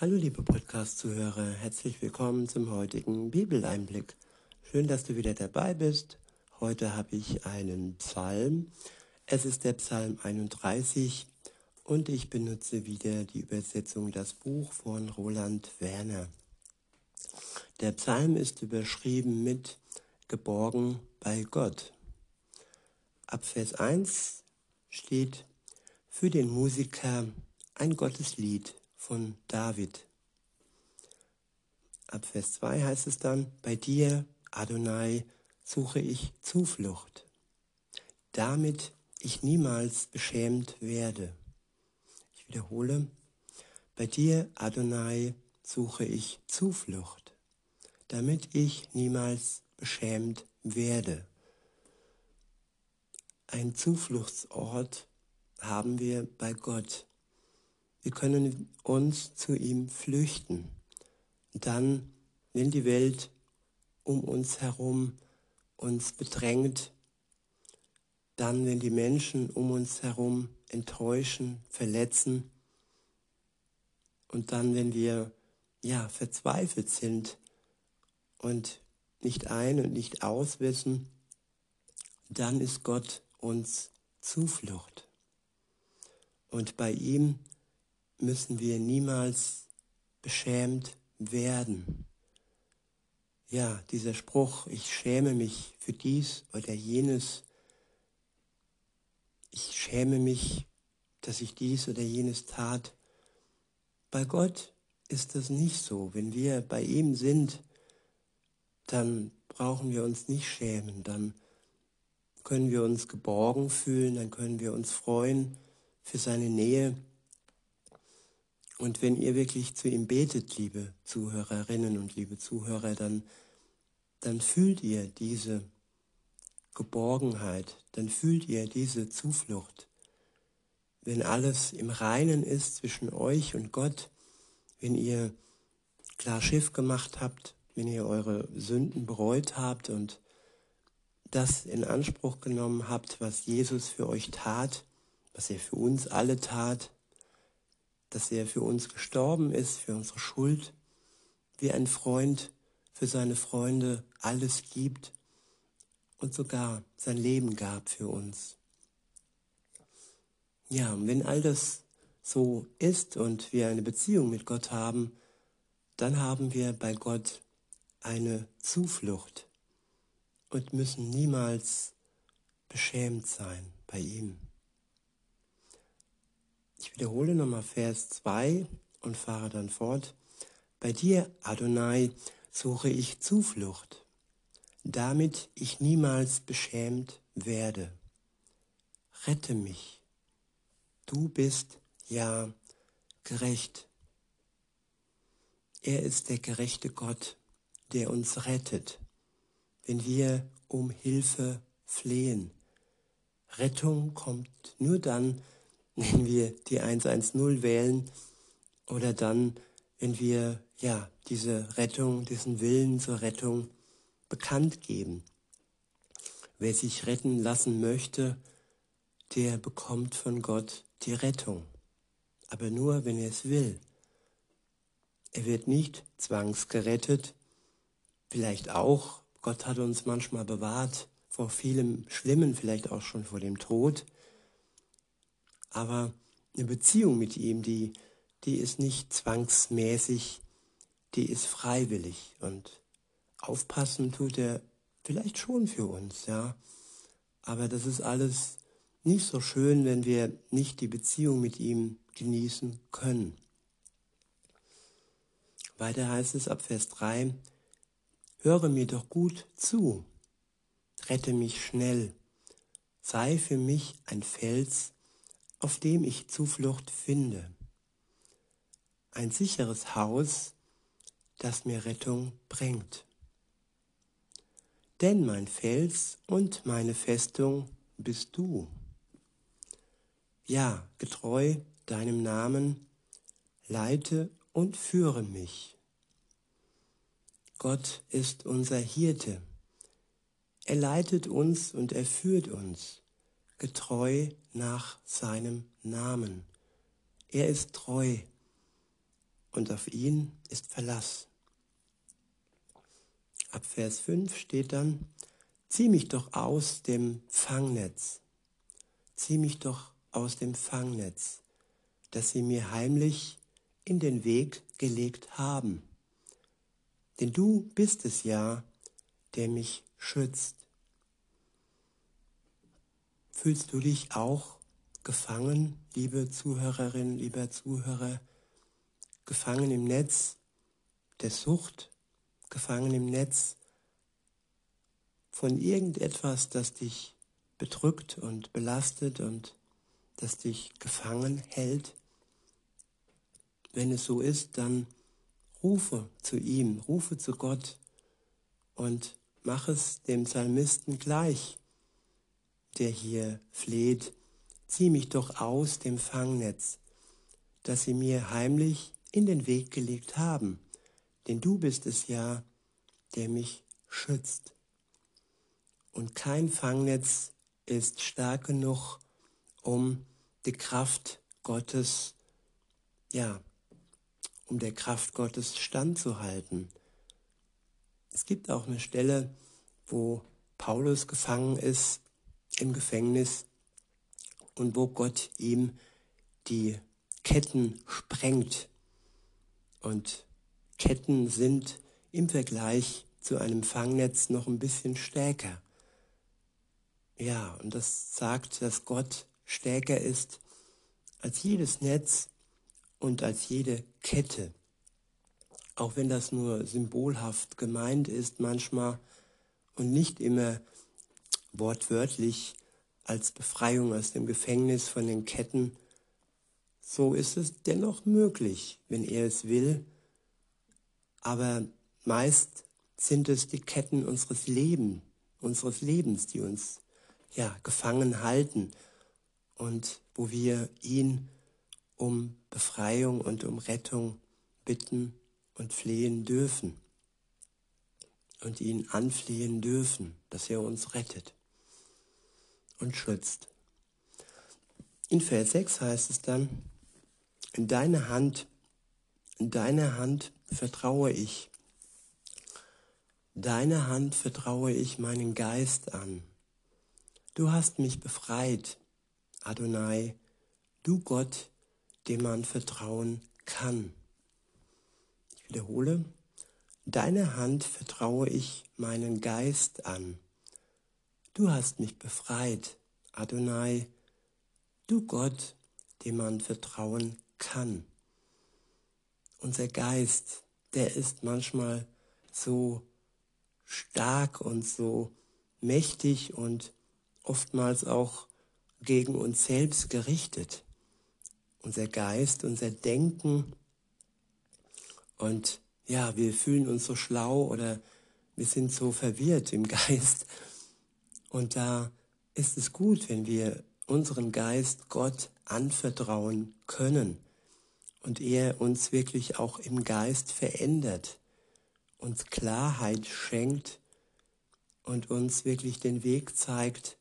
Hallo liebe Podcast-Zuhörer, herzlich willkommen zum heutigen Bibeleinblick. Schön, dass du wieder dabei bist. Heute habe ich einen Psalm. Es ist der Psalm 31 und ich benutze wieder die Übersetzung Das Buch von Roland Werner. Der Psalm ist überschrieben mit Geborgen bei Gott. Ab Vers 1 steht für den Musiker ein Gotteslied von David. Ab Vers 2 heißt es dann, bei dir, Adonai, suche ich Zuflucht, damit ich niemals beschämt werde. Ich wiederhole, bei dir, Adonai, suche ich Zuflucht, damit ich niemals beschämt werde. Ein Zufluchtsort haben wir bei Gott. Wir können uns zu ihm flüchten. Dann, wenn die Welt um uns herum uns bedrängt, dann, wenn die Menschen um uns herum enttäuschen, verletzen und dann, wenn wir ja verzweifelt sind und nicht ein und nicht aus wissen, dann ist Gott uns Zuflucht. Und bei ihm müssen wir niemals beschämt werden. Ja, dieser Spruch, ich schäme mich für dies oder jenes, ich schäme mich, dass ich dies oder jenes tat. Bei Gott ist das nicht so. Wenn wir bei ihm sind, dann brauchen wir uns nicht schämen, dann können wir uns geborgen fühlen, dann können wir uns freuen für seine Nähe. Und wenn ihr wirklich zu ihm betet, liebe Zuhörerinnen und liebe Zuhörer, dann, dann fühlt ihr diese Geborgenheit, dann fühlt ihr diese Zuflucht. Wenn alles im Reinen ist zwischen euch und Gott, wenn ihr klar Schiff gemacht habt, wenn ihr eure Sünden bereut habt und das in Anspruch genommen habt, was Jesus für euch tat, was er für uns alle tat, dass er für uns gestorben ist, für unsere Schuld, wie ein Freund für seine Freunde alles gibt und sogar sein Leben gab für uns. Ja, und wenn all das so ist und wir eine Beziehung mit Gott haben, dann haben wir bei Gott eine Zuflucht und müssen niemals beschämt sein bei ihm. Ich wiederhole nochmal Vers 2 und fahre dann fort. Bei dir, Adonai, suche ich Zuflucht, damit ich niemals beschämt werde. Rette mich. Du bist ja gerecht. Er ist der gerechte Gott der uns rettet, wenn wir um Hilfe flehen. Rettung kommt nur dann, wenn wir die 110 wählen oder dann, wenn wir ja diese Rettung, diesen Willen zur Rettung bekannt geben. Wer sich retten lassen möchte, der bekommt von Gott die Rettung. Aber nur, wenn er es will. Er wird nicht zwangsgerettet, vielleicht auch, Gott hat uns manchmal bewahrt vor vielem Schlimmen, vielleicht auch schon vor dem Tod. Aber eine Beziehung mit ihm, die, die ist nicht zwangsmäßig, die ist freiwillig. Und aufpassen tut er vielleicht schon für uns, ja. Aber das ist alles nicht so schön, wenn wir nicht die Beziehung mit ihm genießen können. Weiter heißt es ab Vers 3, Höre mir doch gut zu, rette mich schnell, sei für mich ein Fels, auf dem ich Zuflucht finde, ein sicheres Haus, das mir Rettung bringt. Denn mein Fels und meine Festung bist du. Ja, getreu deinem Namen, leite und führe mich. Gott ist unser Hirte. Er leitet uns und er führt uns getreu nach seinem Namen. Er ist treu. und auf ihn ist Verlass. Ab Vers 5 steht dann, zieh mich doch aus dem Fangnetz, zieh mich doch aus dem Fangnetz, das sie mir heimlich in den Weg gelegt haben. Denn du bist es ja, der mich schützt. Fühlst du dich auch gefangen, liebe Zuhörerin, lieber Zuhörer, gefangen im Netz der Sucht, gefangen im Netz von irgendetwas, das dich bedrückt und belastet und das dich gefangen hält? Wenn es so ist, dann rufe zu ihm, rufe zu Gott und mach es dem Psalmisten gleich, der hier fleht, zieh mich doch aus dem Fangnetz, das sie mir heimlich in den Weg gelegt haben, denn du bist es ja, der mich schützt. Und kein Fangnetz ist stark genug, um die Kraft Gottes, ja, um der Kraft Gottes standzuhalten. Es gibt auch eine Stelle, wo Paulus gefangen ist im Gefängnis und wo Gott ihm die Ketten sprengt. Und Ketten sind im Vergleich zu einem Fangnetz noch ein bisschen stärker. Ja, und das sagt, dass Gott stärker ist als jedes Netz und als jede Kette. Auch wenn das nur symbolhaft gemeint ist manchmal und nicht immer wortwörtlich als Befreiung aus dem Gefängnis von den Ketten, so ist es dennoch möglich, wenn er es will. Aber meist sind es die Ketten unseres Lebens, unseres Lebens, die uns ja gefangen halten und wo wir ihn um Befreiung und um Rettung bitten und flehen dürfen und ihn anflehen dürfen, dass er uns rettet und schützt. In Vers 6 heißt es dann, in deine Hand, in deine Hand vertraue ich. Deine Hand vertraue ich meinen Geist an. Du hast mich befreit, Adonai, du Gott, dem man vertrauen kann. Ich wiederhole, deine Hand vertraue ich meinen Geist an. Du hast mich befreit, Adonai, du Gott, dem man vertrauen kann. Unser Geist, der ist manchmal so stark und so mächtig und oftmals auch gegen uns selbst gerichtet unser Geist, unser Denken. Und ja, wir fühlen uns so schlau oder wir sind so verwirrt im Geist. Und da ist es gut, wenn wir unseren Geist Gott anvertrauen können und er uns wirklich auch im Geist verändert, uns Klarheit schenkt und uns wirklich den Weg zeigt,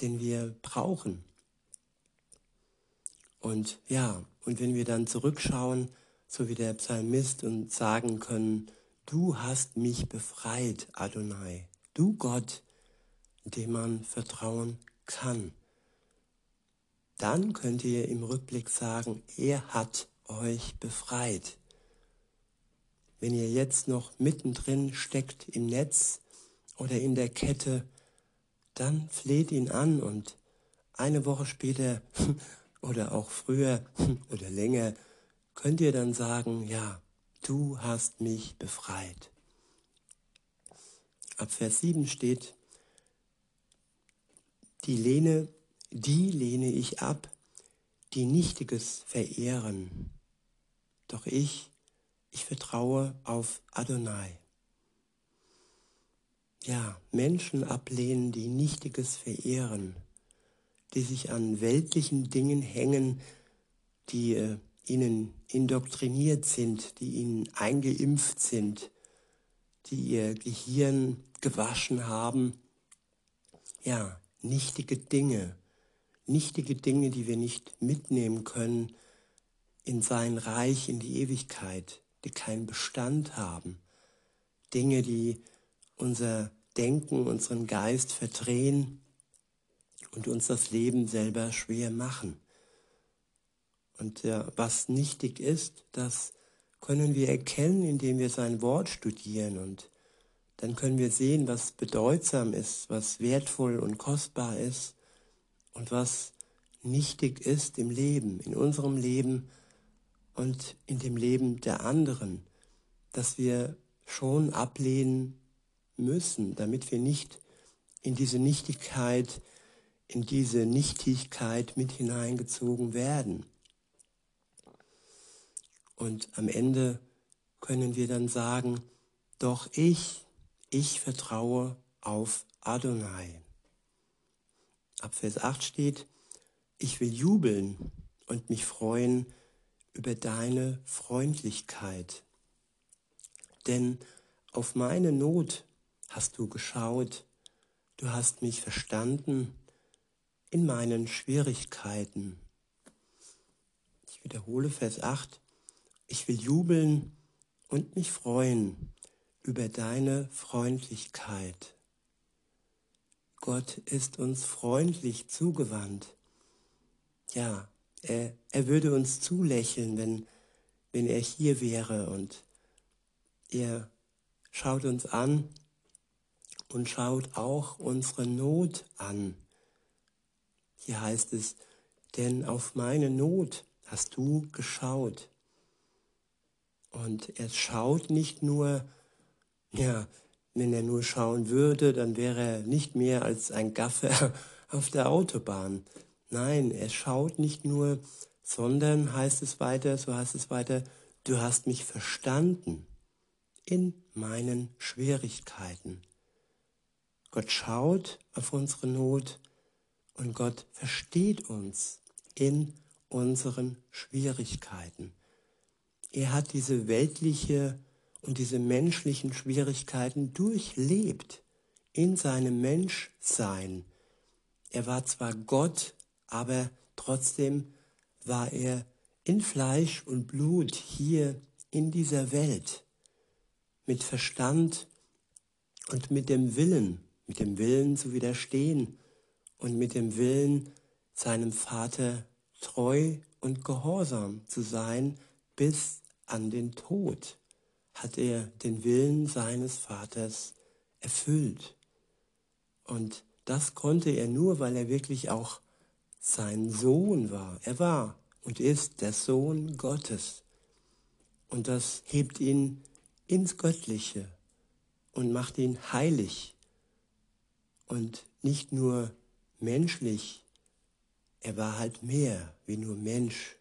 den wir brauchen. Und ja, und wenn wir dann zurückschauen, so wie der Psalmist und sagen können, du hast mich befreit, Adonai, du Gott, dem man vertrauen kann. Dann könnt ihr im Rückblick sagen, er hat euch befreit. Wenn ihr jetzt noch mittendrin steckt im Netz oder in der Kette, dann fleht ihn an und eine Woche später oder auch früher oder länger, könnt ihr dann sagen, ja, du hast mich befreit. Ab Vers 7 steht, die lehne, die lehne ich ab, die Nichtiges verehren. Doch ich, ich vertraue auf Adonai. Ja, Menschen ablehnen, die Nichtiges verehren die sich an weltlichen Dingen hängen, die äh, ihnen indoktriniert sind, die ihnen eingeimpft sind, die ihr Gehirn gewaschen haben. Ja, nichtige Dinge, nichtige Dinge, die wir nicht mitnehmen können in sein Reich, in die Ewigkeit, die keinen Bestand haben. Dinge, die unser Denken, unseren Geist verdrehen und uns das Leben selber schwer machen. Und ja, was nichtig ist, das können wir erkennen, indem wir sein Wort studieren und dann können wir sehen, was bedeutsam ist, was wertvoll und kostbar ist und was nichtig ist im Leben, in unserem Leben und in dem Leben der anderen, dass wir schon ablehnen müssen, damit wir nicht in diese Nichtigkeit, in diese Nichtigkeit mit hineingezogen werden. Und am Ende können wir dann sagen, doch ich, ich vertraue auf Adonai. Ab Vers 8 steht, ich will jubeln und mich freuen über deine Freundlichkeit. Denn auf meine Not hast du geschaut, du hast mich verstanden in meinen Schwierigkeiten. Ich wiederhole Vers 8, ich will jubeln und mich freuen über deine Freundlichkeit. Gott ist uns freundlich zugewandt. Ja, er, er würde uns zulächeln, wenn, wenn er hier wäre und er schaut uns an und schaut auch unsere Not an. Hier heißt es, denn auf meine Not hast du geschaut. Und er schaut nicht nur, ja, wenn er nur schauen würde, dann wäre er nicht mehr als ein Gaffer auf der Autobahn. Nein, er schaut nicht nur, sondern heißt es weiter, so heißt es weiter, du hast mich verstanden in meinen Schwierigkeiten. Gott schaut auf unsere Not und Gott versteht uns in unseren Schwierigkeiten. Er hat diese weltliche und diese menschlichen Schwierigkeiten durchlebt in seinem Menschsein. Er war zwar Gott, aber trotzdem war er in Fleisch und Blut hier in dieser Welt mit Verstand und mit dem Willen, mit dem Willen zu widerstehen und mit dem Willen, seinem Vater treu und gehorsam zu sein bis an den Tod hat er den Willen seines Vaters erfüllt. Und das konnte er nur, weil er wirklich auch sein Sohn war. Er war und ist der Sohn Gottes. Und das hebt ihn ins Göttliche und macht ihn heilig und nicht nur menschlich. Er war halt mehr wie nur Mensch.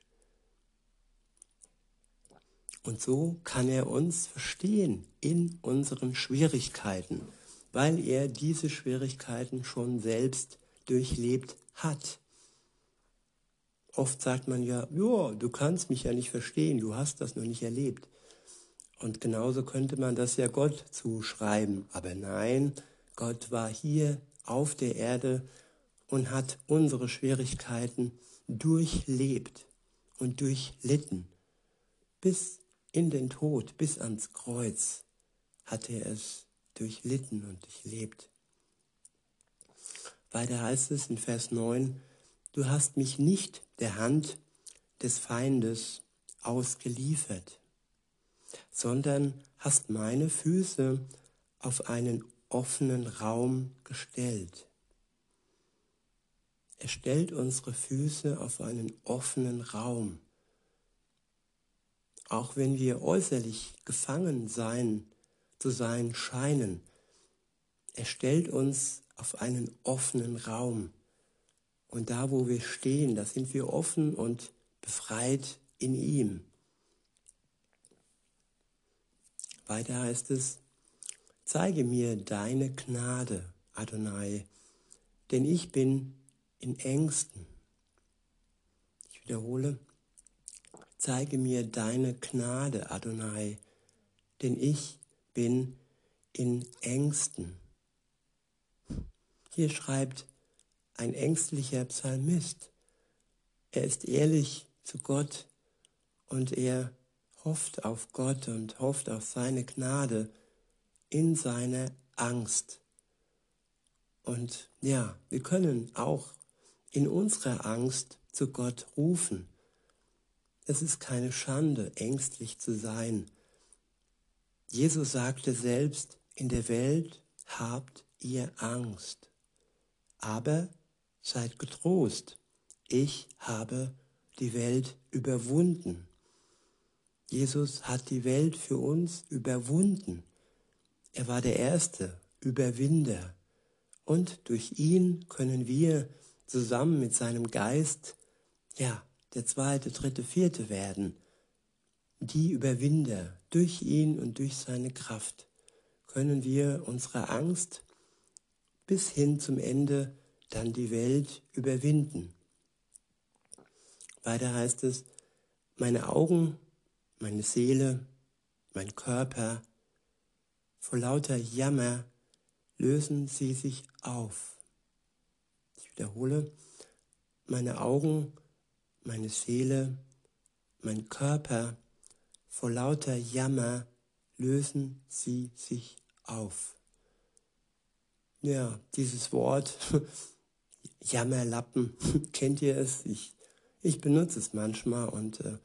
Und so kann er uns verstehen in unseren Schwierigkeiten, weil er diese Schwierigkeiten schon selbst durchlebt hat. Oft sagt man ja, ja, du kannst mich ja nicht verstehen, du hast das noch nicht erlebt. Und genauso könnte man das ja Gott zuschreiben. Aber nein, Gott war hier auf der Erde und hat unsere Schwierigkeiten durchlebt und durchlitten, bis in den Tod bis ans Kreuz hat er es durchlitten und durchlebt. Weiter heißt es in Vers 9, du hast mich nicht der Hand des Feindes ausgeliefert, sondern hast meine Füße auf einen offenen Raum gestellt. Er stellt unsere Füße auf einen offenen Raum auch wenn wir äußerlich gefangen sein, zu sein scheinen. Er stellt uns auf einen offenen Raum. Und da, wo wir stehen, da sind wir offen und befreit in ihm. Weiter heißt es, zeige mir deine Gnade, Adonai, denn ich bin in Ängsten. Ich wiederhole, zeige mir deine Gnade, Adonai, denn ich bin in Ängsten. Hier schreibt ein ängstlicher Psalmist. Er ist ehrlich zu Gott und er hofft auf Gott und hofft auf seine Gnade in seiner Angst. Und ja, wir können auch in unserer Angst zu Gott rufen. Es ist keine Schande, ängstlich zu sein. Jesus sagte selbst, in der Welt habt ihr Angst, aber seid getrost, ich habe die Welt überwunden. Jesus hat die Welt für uns überwunden. Er war der erste Überwinder. Und durch ihn können wir zusammen mit seinem Geist, ja, der zweite, dritte, vierte werden. Die Überwinder. Durch ihn und durch seine Kraft können wir unsere Angst bis hin zum Ende dann die Welt überwinden. Weiter heißt es, meine Augen meine Seele, mein Körper, vor lauter Jammer lösen sie sich auf. Ich wiederhole, meine Augen, meine Seele, mein Körper, vor lauter Jammer lösen sie sich auf. Ja, dieses Wort, Jammerlappen, kennt ihr es? Ich, ich benutze es manchmal und äh,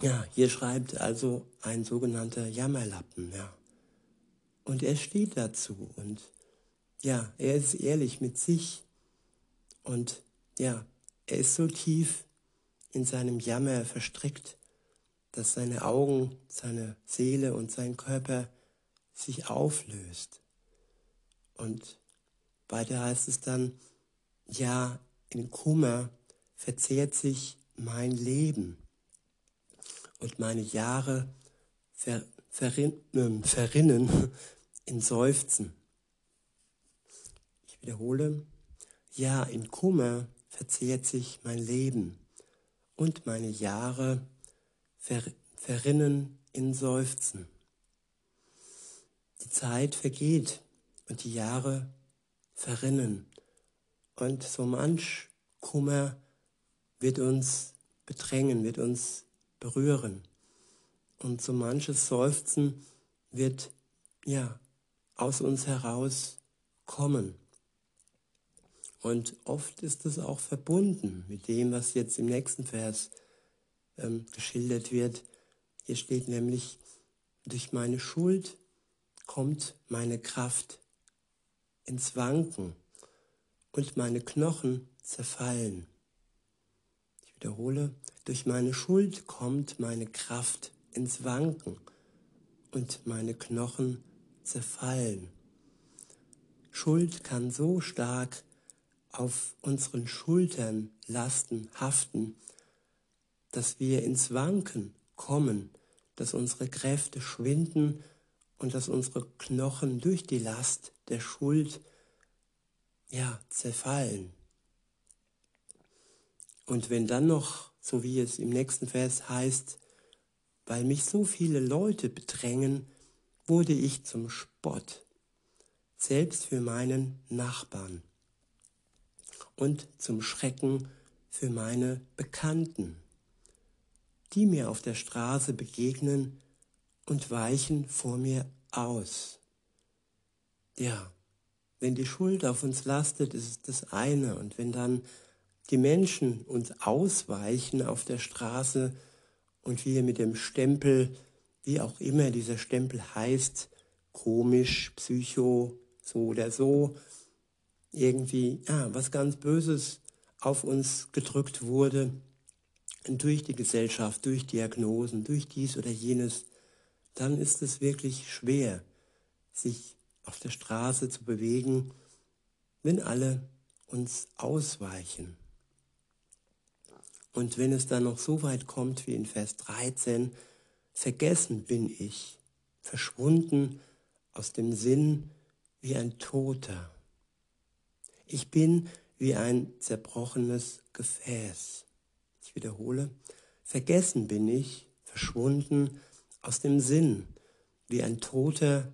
ja, hier schreibt also ein sogenannter Jammerlappen, ja. Und er steht dazu und ja, er ist ehrlich mit sich und ja, er ist so tief in seinem Jammer verstrickt, dass seine Augen, seine Seele und sein Körper sich auflöst. Und weiter heißt es dann, ja, in Kummer verzehrt sich mein Leben und meine Jahre ver, verrin, äh, verrinnen in Seufzen. Ich wiederhole, ja, in Kummer verzehrt sich mein Leben und meine Jahre ver, verrinnen in Seufzen. Die Zeit vergeht und die Jahre verrinnen und so manch Kummer wird uns bedrängen, wird uns berühren. Und so manches Seufzen wird ja aus uns heraus kommen. Und oft ist es auch verbunden mit dem, was jetzt im nächsten Vers ähm, geschildert wird. Hier steht nämlich, durch meine Schuld kommt meine Kraft ins Wanken und meine Knochen zerfallen. Ich wiederhole, durch meine Schuld kommt meine Kraft ins Wanken und meine Knochen zerfallen. Schuld kann so stark auf unseren Schultern lasten, haften, dass wir ins Wanken kommen, dass unsere Kräfte schwinden und dass unsere Knochen durch die Last der Schuld ja zerfallen. Und wenn dann noch so wie es im nächsten Vers heißt, weil mich so viele Leute bedrängen, wurde ich zum Spott, selbst für meinen Nachbarn und zum Schrecken für meine Bekannten, die mir auf der Straße begegnen und weichen vor mir aus. Ja, wenn die Schuld auf uns lastet, ist es das eine, und wenn dann die Menschen uns ausweichen auf der Straße und wir mit dem Stempel, wie auch immer dieser Stempel heißt, komisch, psycho, so oder so, irgendwie ja, was ganz Böses auf uns gedrückt wurde durch die Gesellschaft, durch Diagnosen, durch dies oder jenes, dann ist es wirklich schwer, sich auf der Straße zu bewegen, wenn alle uns ausweichen. Und wenn es dann noch so weit kommt wie in Vers 13, vergessen bin ich, verschwunden aus dem Sinn wie ein Toter. Ich bin wie ein zerbrochenes Gefäß. Ich wiederhole, vergessen bin ich, verschwunden aus dem Sinn wie ein Toter.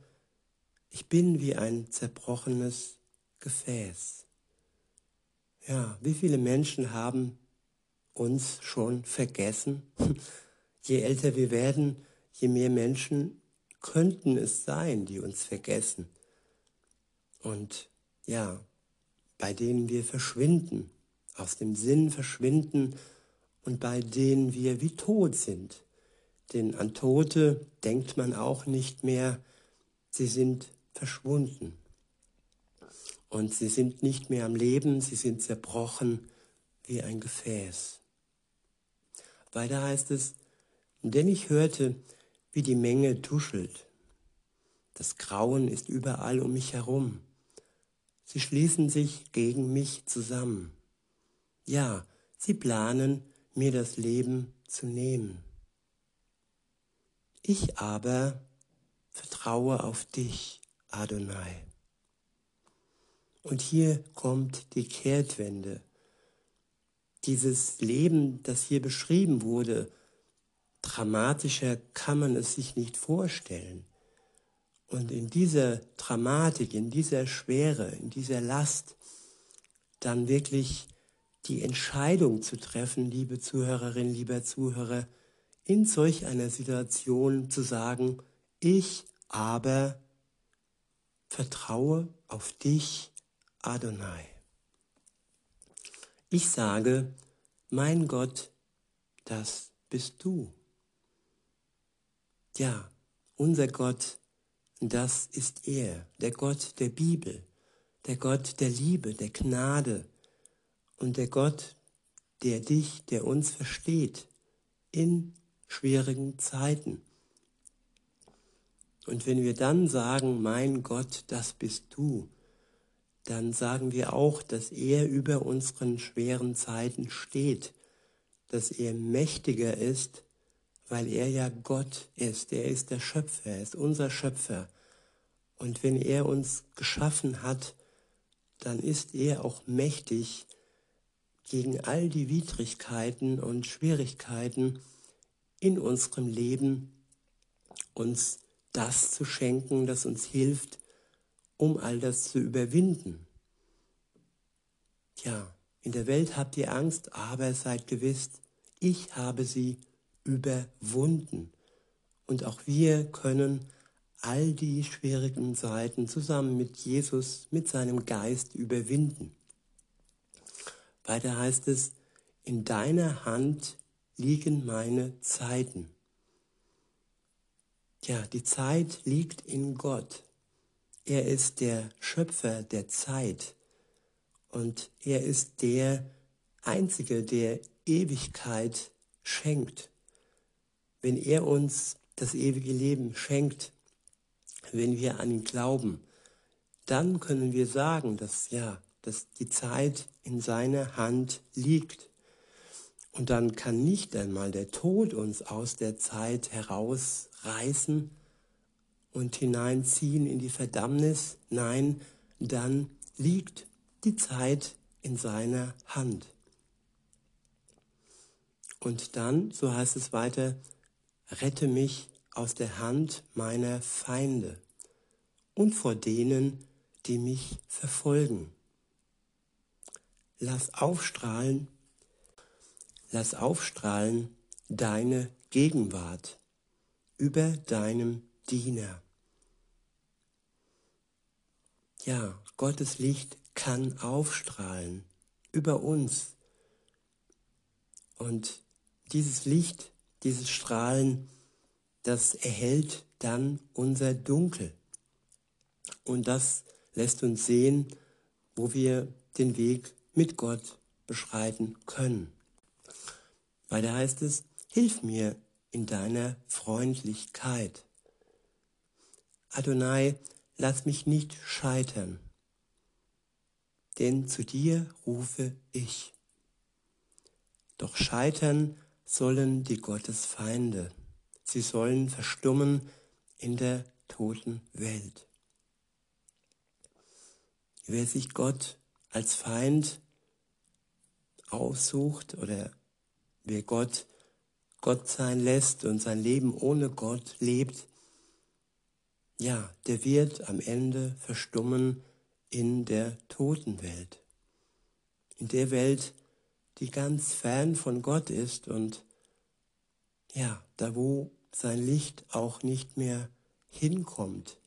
Ich bin wie ein zerbrochenes Gefäß. Ja, wie viele Menschen haben uns schon vergessen? Je älter wir werden, je mehr Menschen könnten es sein, die uns vergessen. Und ja, bei denen wir verschwinden, aus dem Sinn verschwinden und bei denen wir wie tot sind. Denn an Tote denkt man auch nicht mehr, sie sind verschwunden. Und sie sind nicht mehr am Leben, sie sind zerbrochen wie ein Gefäß. Weiter heißt es, denn ich hörte, wie die Menge tuschelt. Das Grauen ist überall um mich herum. Sie schließen sich gegen mich zusammen. Ja, sie planen, mir das Leben zu nehmen. Ich aber vertraue auf dich, Adonai. Und hier kommt die Kehrtwende. Dieses Leben, das hier beschrieben wurde, dramatischer kann man es sich nicht vorstellen. Und in dieser Dramatik, in dieser Schwere, in dieser Last, dann wirklich die Entscheidung zu treffen, liebe Zuhörerin, lieber Zuhörer, in solch einer Situation zu sagen, ich aber vertraue auf dich, Adonai. Ich sage, mein Gott, das bist du. Ja, unser Gott, das ist er, der Gott der Bibel, der Gott der Liebe, der Gnade und der Gott, der dich, der uns versteht in schwierigen Zeiten. Und wenn wir dann sagen, mein Gott, das bist du, dann sagen wir auch, dass er über unseren schweren Zeiten steht, dass er mächtiger ist, weil er ja Gott ist, er ist der Schöpfer, er ist unser Schöpfer. Und wenn er uns geschaffen hat, dann ist er auch mächtig gegen all die Widrigkeiten und Schwierigkeiten in unserem Leben, uns das zu schenken, das uns hilft, um all das zu überwinden. Ja, in der Welt habt ihr Angst, aber seid gewiss, ich habe sie überwunden. Und auch wir können all die schwierigen Seiten zusammen mit Jesus, mit seinem Geist überwinden. Weiter heißt es, in deiner Hand liegen meine Zeiten. Ja, die Zeit liegt in Gott. Er ist der Schöpfer der Zeit und er ist der Einzige, der Ewigkeit schenkt wenn er uns das ewige Leben schenkt, wenn wir an ihn glauben, dann können wir sagen, dass ja, dass die Zeit in seiner Hand liegt. Und dann kann nicht einmal der Tod uns aus der Zeit herausreißen und hineinziehen in die Verdammnis. Nein, dann liegt die Zeit in seiner Hand. Und dann, so heißt es weiter, rette mich aus der Hand meiner Feinde und vor denen, die mich verfolgen. Lass aufstrahlen, lass aufstrahlen deine Gegenwart über deinem Diener. Ja, Gottes Licht kann aufstrahlen über uns. Und dieses Licht dieses Strahlen, das erhält dann unser Dunkel. Und das lässt uns sehen, wo wir den Weg mit Gott beschreiten können. Weiter heißt es, hilf mir in deiner Freundlichkeit. Adonai, lass mich nicht scheitern, denn zu dir rufe ich. Doch scheitern sollen die Gottesfeinde. Sie sollen verstummen in der toten Welt. Wer sich Gott als Feind aussucht oder wer Gott Gott sein lässt und sein Leben ohne Gott lebt, ja, der wird am Ende verstummen in der Totenwelt. In der Welt, die ganz fern von Gott ist und ja, da wo sein Licht auch nicht mehr hinkommt,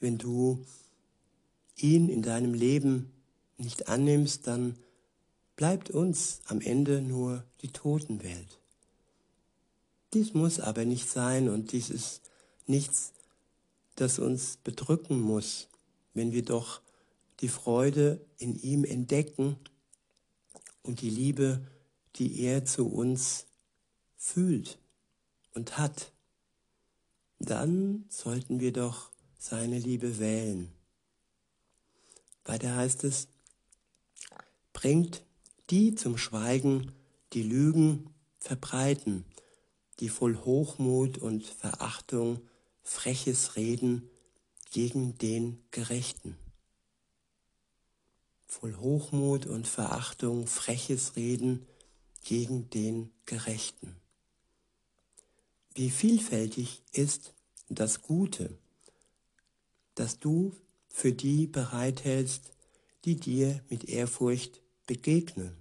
wenn du ihn in deinem Leben nicht annimmst, dann bleibt uns am Ende nur die Totenwelt. Dies muss aber nicht sein und dies ist nichts, das uns bedrücken muss, wenn wir doch die Freude in ihm entdecken und die Liebe, die er zu uns fühlt und hat. Dann sollten wir doch seine Liebe wählen. Weiter heißt es, bringt die zum Schweigen, die Lügen verbreiten, die voll Hochmut und Verachtung freches Reden gegen den Gerechten. Voll Hochmut und Verachtung freches Reden gegen den Gerechten. Wie vielfältig ist das Gute, das du für die bereithältst, die dir mit Ehrfurcht begegnen.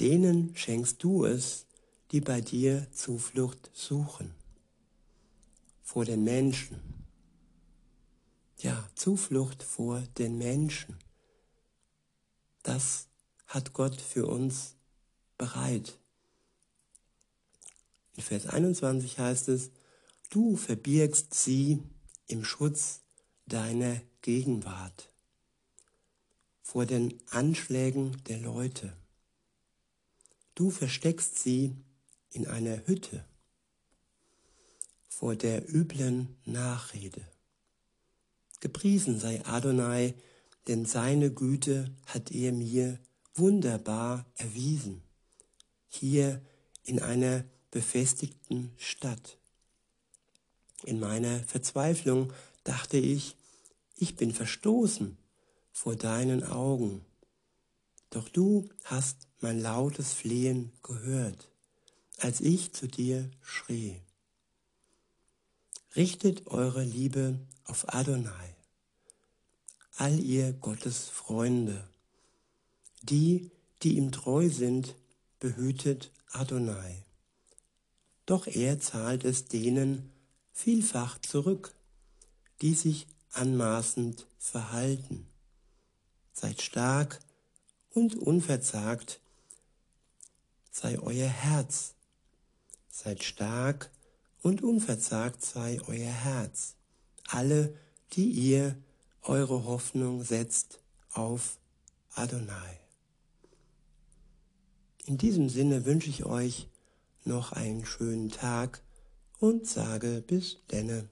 Denen schenkst du es, die bei dir Zuflucht suchen. Vor den Menschen. Ja, Zuflucht vor den Menschen. Das hat Gott für uns bereit. In Vers 21 heißt es, du verbirgst sie im Schutz deiner Gegenwart vor den Anschlägen der Leute. Du versteckst sie in einer Hütte vor der üblen Nachrede. Gepriesen sei Adonai, denn seine Güte hat er mir wunderbar erwiesen, hier in einer befestigten Stadt. In meiner Verzweiflung dachte ich, ich bin verstoßen vor deinen Augen. Doch du hast mein lautes Flehen gehört, als ich zu dir schrie. Richtet eure Liebe auf Adonai, all ihr Gottes Freunde. Die, die ihm treu sind, behütet Adonai. Doch er zahlt es denen vielfach zurück, die sich anmaßend verhalten. Seid stark und unverzagt sei euer Herz. Seid stark und unverzagt sei euer Herz. Alle, die ihr eure Hoffnung setzt auf Adonai. In diesem Sinne wünsche ich euch noch einen schönen Tag und sage bis denne.